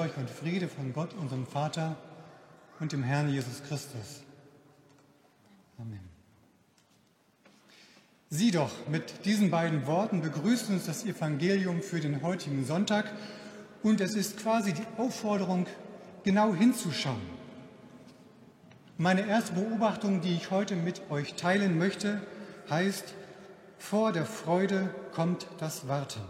Euch und Friede von Gott, unserem Vater und dem Herrn Jesus Christus. Amen. Sieh doch, mit diesen beiden Worten begrüßt uns das Evangelium für den heutigen Sonntag und es ist quasi die Aufforderung, genau hinzuschauen. Meine erste Beobachtung, die ich heute mit euch teilen möchte, heißt, vor der Freude kommt das Warten.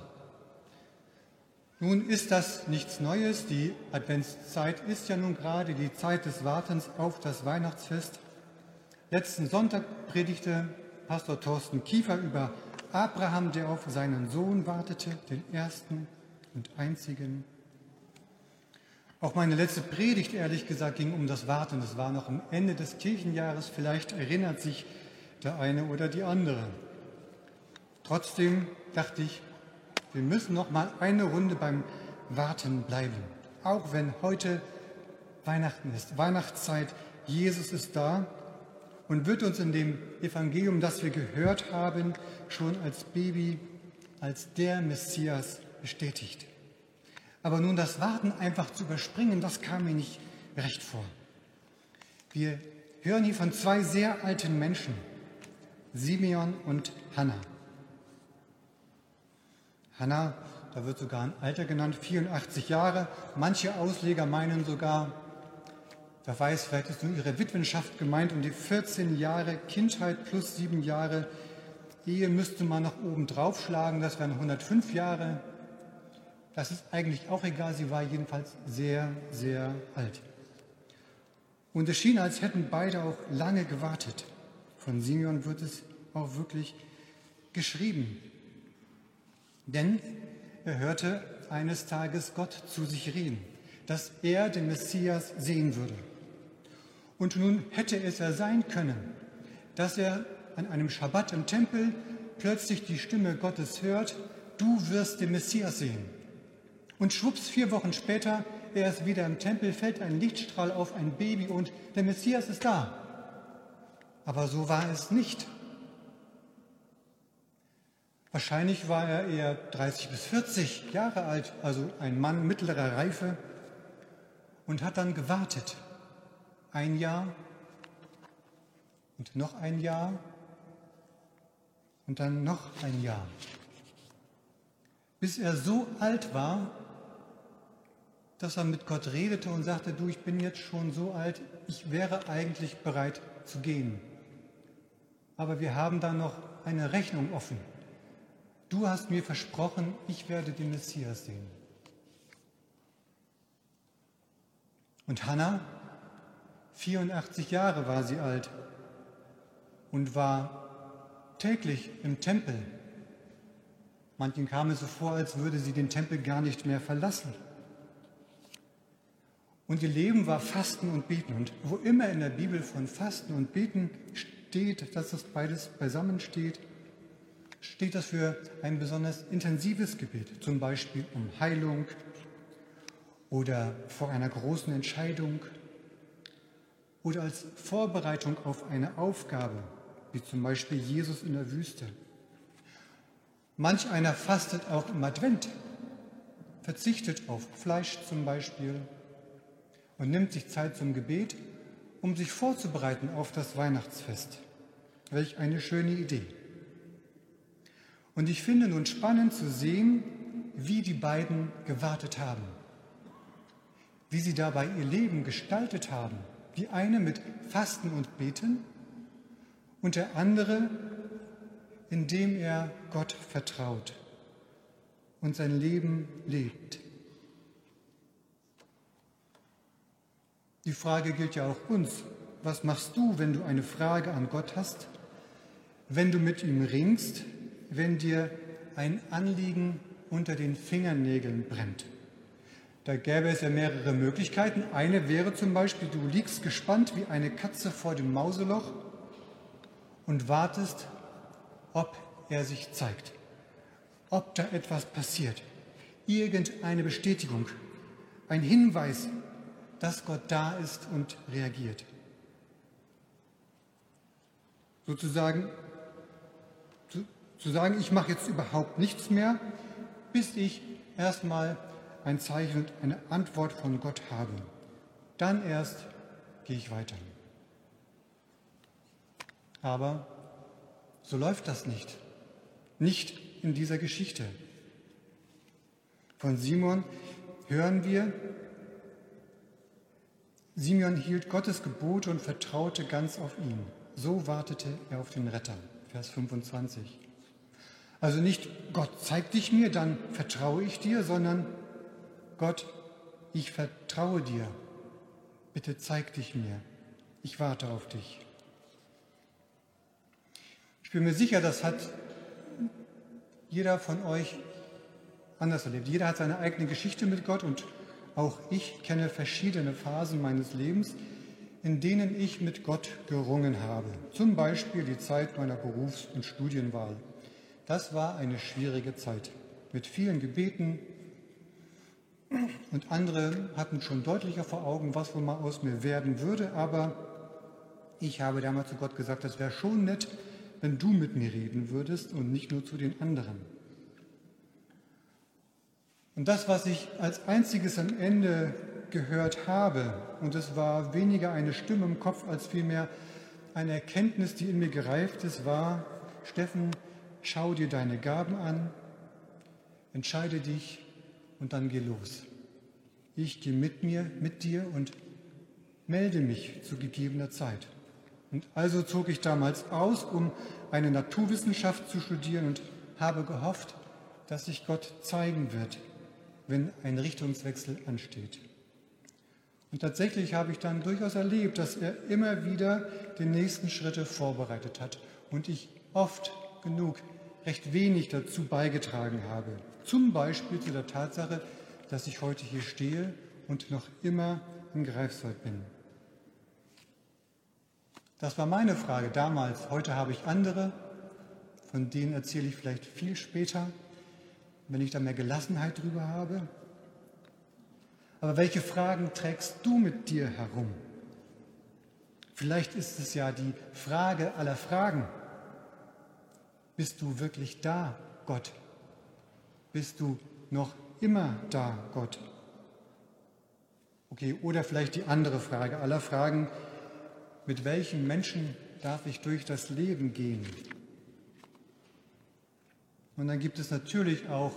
Nun ist das nichts Neues. Die Adventszeit ist ja nun gerade die Zeit des Wartens auf das Weihnachtsfest. Letzten Sonntag predigte Pastor Thorsten Kiefer über Abraham, der auf seinen Sohn wartete, den ersten und einzigen. Auch meine letzte Predigt, ehrlich gesagt, ging um das Warten. Das war noch am Ende des Kirchenjahres. Vielleicht erinnert sich der eine oder die andere. Trotzdem dachte ich, wir müssen noch mal eine Runde beim Warten bleiben. Auch wenn heute Weihnachten ist, Weihnachtszeit, Jesus ist da und wird uns in dem Evangelium, das wir gehört haben, schon als Baby, als der Messias bestätigt. Aber nun das Warten einfach zu überspringen, das kam mir nicht recht vor. Wir hören hier von zwei sehr alten Menschen, Simeon und Hannah. Hannah, da wird sogar ein Alter genannt, 84 Jahre. Manche Ausleger meinen sogar, wer weiß, vielleicht ist nur ihre Witwenschaft gemeint und die 14 Jahre Kindheit plus sieben Jahre Ehe müsste man nach oben draufschlagen, das wären 105 Jahre. Das ist eigentlich auch egal, sie war jedenfalls sehr, sehr alt. Und es schien, als hätten beide auch lange gewartet. Von Simeon wird es auch wirklich geschrieben. Denn er hörte eines Tages Gott zu sich reden, dass er den Messias sehen würde. Und nun hätte es ja sein können, dass er an einem Schabbat im Tempel plötzlich die Stimme Gottes hört, du wirst den Messias sehen. Und schwupps, vier Wochen später, er ist wieder im Tempel, fällt ein Lichtstrahl auf ein Baby und der Messias ist da. Aber so war es nicht. Wahrscheinlich war er eher 30 bis 40 Jahre alt, also ein Mann mittlerer Reife, und hat dann gewartet. Ein Jahr und noch ein Jahr und dann noch ein Jahr. Bis er so alt war, dass er mit Gott redete und sagte, du, ich bin jetzt schon so alt, ich wäre eigentlich bereit zu gehen. Aber wir haben da noch eine Rechnung offen. Du hast mir versprochen, ich werde den Messias sehen. Und Hannah, 84 Jahre war sie alt und war täglich im Tempel. Manchen kam es so vor, als würde sie den Tempel gar nicht mehr verlassen. Und ihr Leben war Fasten und Beten. Und wo immer in der Bibel von Fasten und Beten steht, dass das beides beisammen steht, steht das für ein besonders intensives Gebet, zum Beispiel um Heilung oder vor einer großen Entscheidung oder als Vorbereitung auf eine Aufgabe, wie zum Beispiel Jesus in der Wüste. Manch einer fastet auch im Advent, verzichtet auf Fleisch zum Beispiel und nimmt sich Zeit zum Gebet, um sich vorzubereiten auf das Weihnachtsfest. Welch eine schöne Idee. Und ich finde nun spannend zu sehen, wie die beiden gewartet haben, wie sie dabei ihr Leben gestaltet haben. Die eine mit Fasten und Beten und der andere, indem er Gott vertraut und sein Leben lebt. Die Frage gilt ja auch uns. Was machst du, wenn du eine Frage an Gott hast? Wenn du mit ihm ringst, wenn dir ein Anliegen unter den Fingernägeln brennt. Da gäbe es ja mehrere Möglichkeiten. Eine wäre zum Beispiel, du liegst gespannt wie eine Katze vor dem Mauseloch und wartest, ob er sich zeigt, ob da etwas passiert, irgendeine Bestätigung, ein Hinweis, dass Gott da ist und reagiert. Sozusagen zu sagen, ich mache jetzt überhaupt nichts mehr, bis ich erstmal ein Zeichen und eine Antwort von Gott habe. Dann erst gehe ich weiter. Aber so läuft das nicht. Nicht in dieser Geschichte. Von Simon hören wir, Simeon hielt Gottes Gebote und vertraute ganz auf ihn. So wartete er auf den Retter. Vers 25. Also nicht Gott, zeig dich mir, dann vertraue ich dir, sondern Gott, ich vertraue dir. Bitte zeig dich mir. Ich warte auf dich. Ich bin mir sicher, das hat jeder von euch anders erlebt. Jeder hat seine eigene Geschichte mit Gott und auch ich kenne verschiedene Phasen meines Lebens, in denen ich mit Gott gerungen habe. Zum Beispiel die Zeit meiner Berufs- und Studienwahl. Das war eine schwierige Zeit. Mit vielen Gebeten. Und andere hatten schon deutlicher vor Augen, was wohl mal aus mir werden würde, aber ich habe damals zu Gott gesagt, das wäre schon nett, wenn du mit mir reden würdest und nicht nur zu den anderen. Und das, was ich als einziges am Ende gehört habe, und es war weniger eine Stimme im Kopf als vielmehr eine Erkenntnis, die in mir gereift ist, war, Steffen, schau dir deine Gaben an, entscheide dich und dann geh los. Ich gehe mit mir, mit dir und melde mich zu gegebener Zeit. Und also zog ich damals aus, um eine Naturwissenschaft zu studieren und habe gehofft, dass sich Gott zeigen wird, wenn ein Richtungswechsel ansteht. Und tatsächlich habe ich dann durchaus erlebt, dass er immer wieder die nächsten Schritte vorbereitet hat und ich oft genug recht wenig dazu beigetragen habe. Zum Beispiel zu der Tatsache, dass ich heute hier stehe und noch immer in Greifswald bin. Das war meine Frage damals. Heute habe ich andere, von denen erzähle ich vielleicht viel später, wenn ich da mehr Gelassenheit drüber habe. Aber welche Fragen trägst du mit dir herum? Vielleicht ist es ja die Frage aller Fragen. Bist du wirklich da, Gott? Bist du noch immer da, Gott? Okay, oder vielleicht die andere Frage aller Fragen, mit welchen Menschen darf ich durch das Leben gehen? Und dann gibt es natürlich auch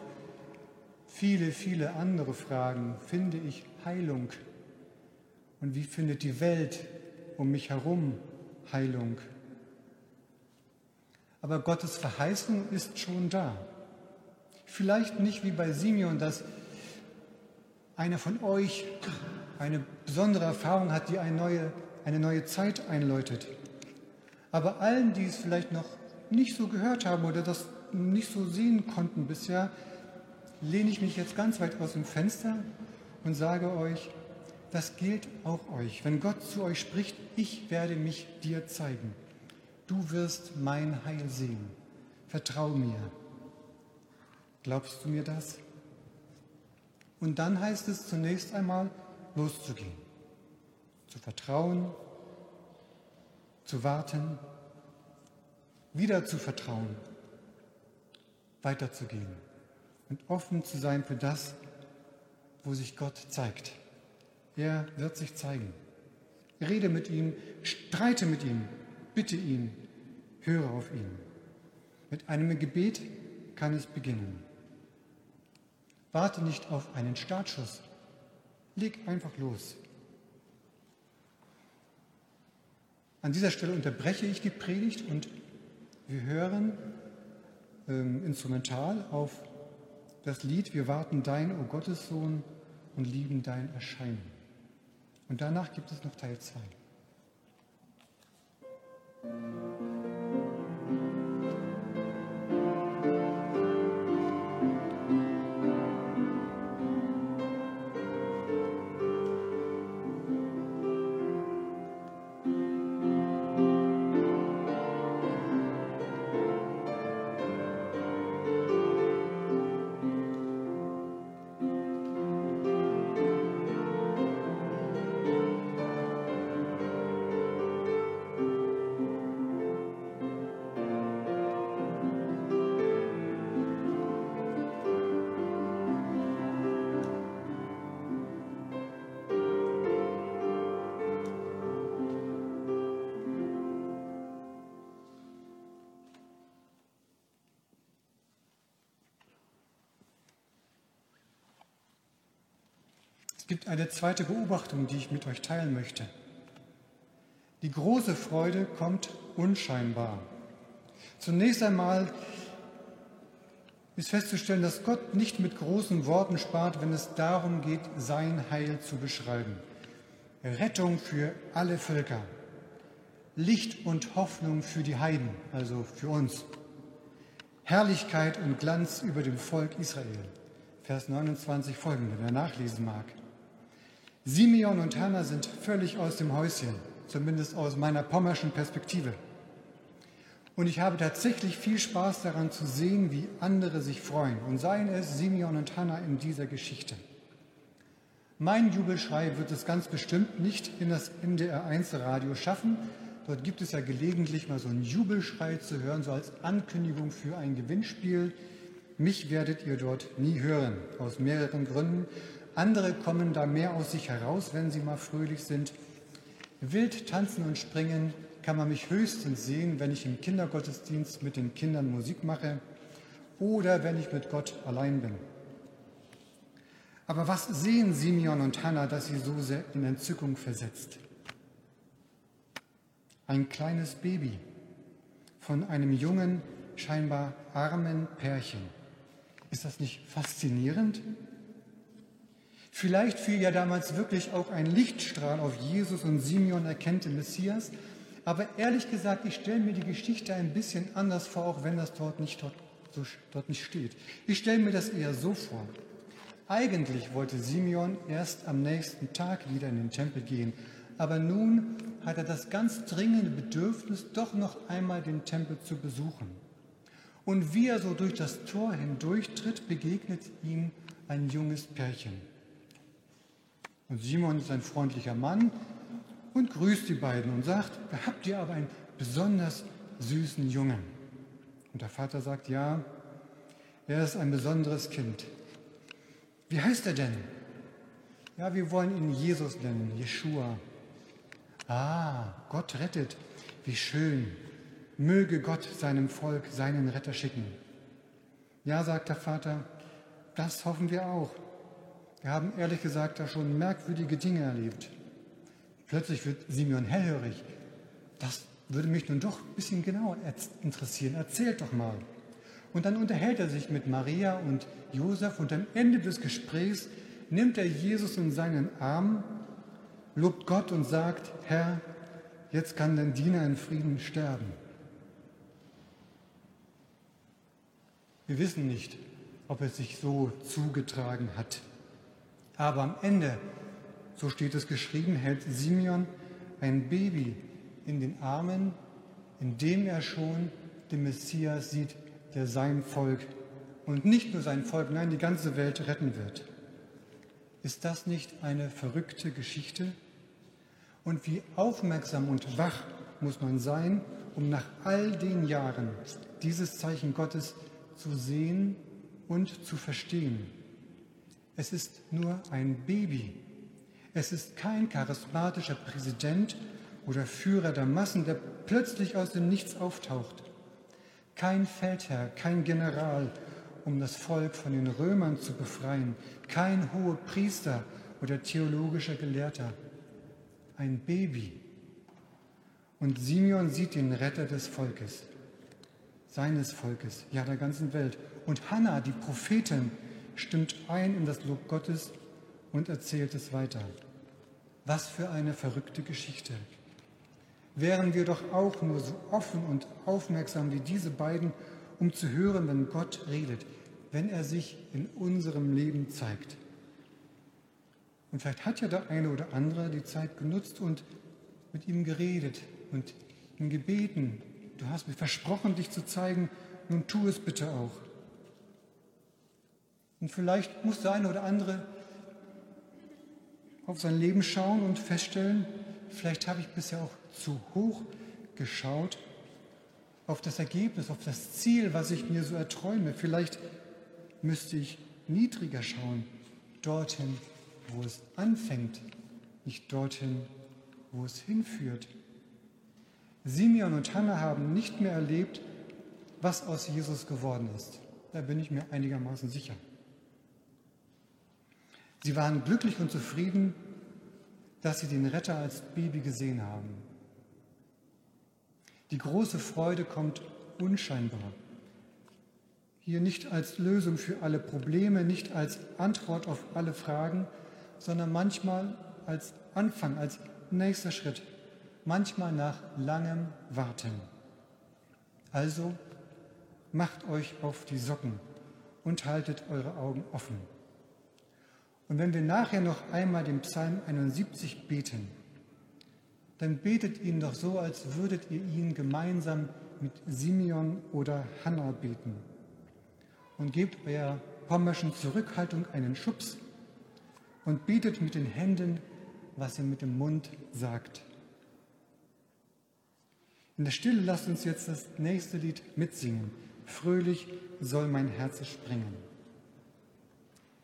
viele, viele andere Fragen. Finde ich Heilung? Und wie findet die Welt um mich herum Heilung? Aber Gottes Verheißung ist schon da. Vielleicht nicht wie bei Simeon, dass einer von euch eine besondere Erfahrung hat, die eine neue eine neue Zeit einläutet. Aber allen, die es vielleicht noch nicht so gehört haben oder das nicht so sehen konnten bisher, lehne ich mich jetzt ganz weit aus dem Fenster und sage euch, das gilt auch euch. Wenn Gott zu euch spricht, ich werde mich dir zeigen. Du wirst mein Heil sehen. Vertrau mir. Glaubst du mir das? Und dann heißt es zunächst einmal loszugehen zu vertrauen, zu warten, wieder zu vertrauen, weiterzugehen und offen zu sein für das, wo sich Gott zeigt. Er wird sich zeigen. Rede mit ihm, streite mit ihm, bitte ihn, höre auf ihn. Mit einem Gebet kann es beginnen. Warte nicht auf einen Startschuss. Leg einfach los. An dieser Stelle unterbreche ich die Predigt und wir hören ähm, instrumental auf das Lied Wir warten dein, o oh Gottessohn, und lieben dein Erscheinen. Und danach gibt es noch Teil 2. Thank you. Es gibt eine zweite Beobachtung, die ich mit euch teilen möchte. Die große Freude kommt unscheinbar. Zunächst einmal ist festzustellen, dass Gott nicht mit großen Worten spart, wenn es darum geht, sein Heil zu beschreiben. Rettung für alle Völker. Licht und Hoffnung für die Heiden, also für uns. Herrlichkeit und Glanz über dem Volk Israel. Vers 29 folgende, wer nachlesen mag. Simeon und Hannah sind völlig aus dem Häuschen, zumindest aus meiner pommerschen Perspektive. Und ich habe tatsächlich viel Spaß daran zu sehen, wie andere sich freuen. Und seien es Simeon und Hannah in dieser Geschichte. Mein Jubelschrei wird es ganz bestimmt nicht in das NDR1 Radio schaffen. Dort gibt es ja gelegentlich mal so einen Jubelschrei zu hören, so als Ankündigung für ein Gewinnspiel. Mich werdet ihr dort nie hören, aus mehreren Gründen. Andere kommen da mehr aus sich heraus, wenn sie mal fröhlich sind. Wild tanzen und springen kann man mich höchstens sehen, wenn ich im Kindergottesdienst mit den Kindern Musik mache oder wenn ich mit Gott allein bin. Aber was sehen Simeon und Hannah, dass sie so sehr in Entzückung versetzt? Ein kleines Baby von einem jungen, scheinbar armen Pärchen. Ist das nicht faszinierend? Vielleicht fiel ja damals wirklich auch ein Lichtstrahl auf Jesus und Simeon erkennt den Messias, aber ehrlich gesagt, ich stelle mir die Geschichte ein bisschen anders vor, auch wenn das dort nicht, dort, dort nicht steht. Ich stelle mir das eher so vor. Eigentlich wollte Simeon erst am nächsten Tag wieder in den Tempel gehen, aber nun hat er das ganz dringende Bedürfnis, doch noch einmal den Tempel zu besuchen. Und wie er so durch das Tor hindurchtritt, begegnet ihm ein junges Pärchen. Und Simon ist ein freundlicher Mann, und grüßt die beiden und sagt, da habt ihr aber einen besonders süßen Jungen. Und der Vater sagt, ja, er ist ein besonderes Kind. Wie heißt er denn? Ja, wir wollen ihn Jesus nennen, Jeshua. Ah, Gott rettet. Wie schön. Möge Gott seinem Volk seinen Retter schicken. Ja, sagt der Vater, das hoffen wir auch. Wir haben ehrlich gesagt da schon merkwürdige Dinge erlebt. Plötzlich wird Simeon hellhörig. Das würde mich nun doch ein bisschen genauer interessieren. Erzählt doch mal. Und dann unterhält er sich mit Maria und Josef und am Ende des Gesprächs nimmt er Jesus in seinen Arm, lobt Gott und sagt, Herr, jetzt kann dein Diener in Frieden sterben. Wir wissen nicht, ob es sich so zugetragen hat. Aber am Ende so steht es geschrieben, hält Simeon ein Baby in den Armen, in dem er schon den Messias sieht, der sein Volk und nicht nur sein Volk, nein, die ganze Welt retten wird. Ist das nicht eine verrückte Geschichte? Und wie aufmerksam und wach muss man sein, um nach all den Jahren dieses Zeichen Gottes zu sehen und zu verstehen. Es ist nur ein Baby, es ist kein charismatischer Präsident oder Führer der Massen, der plötzlich aus dem Nichts auftaucht. Kein Feldherr, kein General, um das Volk von den Römern zu befreien. Kein hoher Priester oder theologischer Gelehrter. Ein Baby. Und Simeon sieht den Retter des Volkes, seines Volkes, ja der ganzen Welt. Und Hannah, die Prophetin, stimmt ein in das Lob Gottes und erzählt es weiter. Was für eine verrückte Geschichte. Wären wir doch auch nur so offen und aufmerksam wie diese beiden, um zu hören, wenn Gott redet, wenn er sich in unserem Leben zeigt. Und vielleicht hat ja der eine oder andere die Zeit genutzt und mit ihm geredet und ihm gebeten. Du hast mir versprochen, dich zu zeigen, nun tu es bitte auch. Und vielleicht muss der eine oder andere auf sein Leben schauen und feststellen, vielleicht habe ich bisher auch zu hoch geschaut auf das Ergebnis, auf das Ziel, was ich mir so erträume. Vielleicht müsste ich niedriger schauen, dorthin, wo es anfängt, nicht dorthin, wo es hinführt. Simeon und Hannah haben nicht mehr erlebt, was aus Jesus geworden ist. Da bin ich mir einigermaßen sicher. Sie waren glücklich und zufrieden, dass sie den Retter als Baby gesehen haben. Die große Freude kommt unscheinbar. Hier nicht als Lösung für alle Probleme, nicht als Antwort auf alle Fragen, sondern manchmal als Anfang, als nächster Schritt, manchmal nach langem Warten. Also macht euch auf die Socken und haltet eure Augen offen. Und wenn wir nachher noch einmal den Psalm 71 beten, dann betet ihn doch so, als würdet ihr ihn gemeinsam mit Simeon oder Hannah beten. Und gebt eurer pommerschen Zurückhaltung einen Schubs und betet mit den Händen, was ihr mit dem Mund sagt. In der Stille lasst uns jetzt das nächste Lied mitsingen. Fröhlich soll mein Herz springen.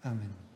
Amen.